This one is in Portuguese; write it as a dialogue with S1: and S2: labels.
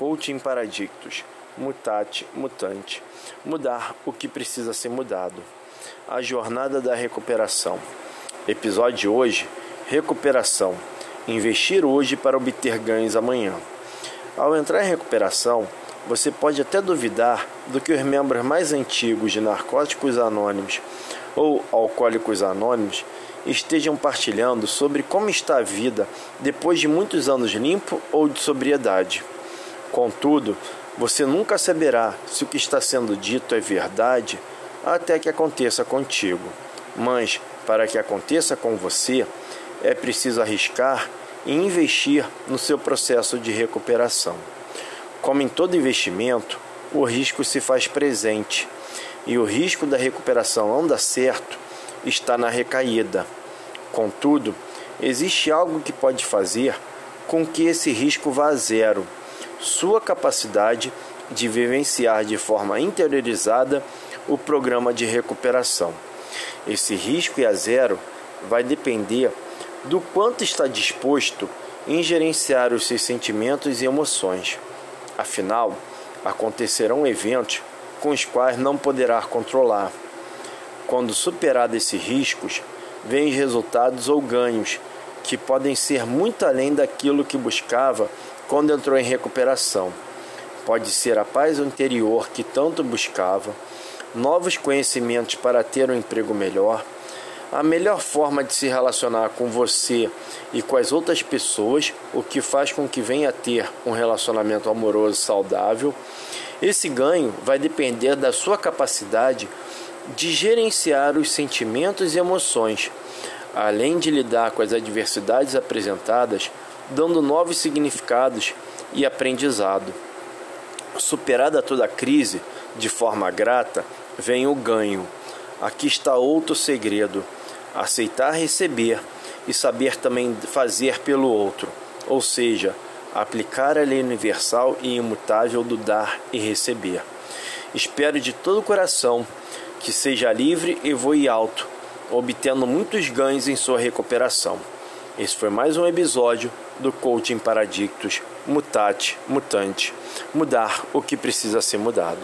S1: Coaching Paradictus. Mutate, mutante. Mudar o que precisa ser mudado. A jornada da recuperação. Episódio de hoje: Recuperação. Investir hoje para obter ganhos amanhã. Ao entrar em recuperação, você pode até duvidar do que os membros mais antigos de Narcóticos Anônimos ou Alcoólicos Anônimos estejam partilhando sobre como está a vida depois de muitos anos limpo ou de sobriedade. Contudo, você nunca saberá se o que está sendo dito é verdade até que aconteça contigo. Mas, para que aconteça com você, é preciso arriscar e investir no seu processo de recuperação. Como em todo investimento, o risco se faz presente e o risco da recuperação não dar certo está na recaída. Contudo, existe algo que pode fazer com que esse risco vá a zero sua capacidade de vivenciar de forma interiorizada o programa de recuperação. Esse risco e a zero vai depender do quanto está disposto em gerenciar os seus sentimentos e emoções. Afinal, acontecerão eventos com os quais não poderá controlar. Quando superado esses riscos, vêm resultados ou ganhos que podem ser muito além daquilo que buscava quando entrou em recuperação. Pode ser a paz interior que tanto buscava, novos conhecimentos para ter um emprego melhor, a melhor forma de se relacionar com você e com as outras pessoas, o que faz com que venha a ter um relacionamento amoroso saudável. Esse ganho vai depender da sua capacidade de gerenciar os sentimentos e emoções, além de lidar com as adversidades apresentadas dando novos significados e aprendizado. Superada toda a crise, de forma grata, vem o ganho. Aqui está outro segredo: aceitar receber e saber também fazer pelo outro, ou seja, aplicar a lei universal e imutável do dar e receber. Espero de todo o coração que seja livre e voe alto, obtendo muitos ganhos em sua recuperação. Esse foi mais um episódio do Coaching Paradictus Mutate, Mutante Mudar o que precisa ser mudado.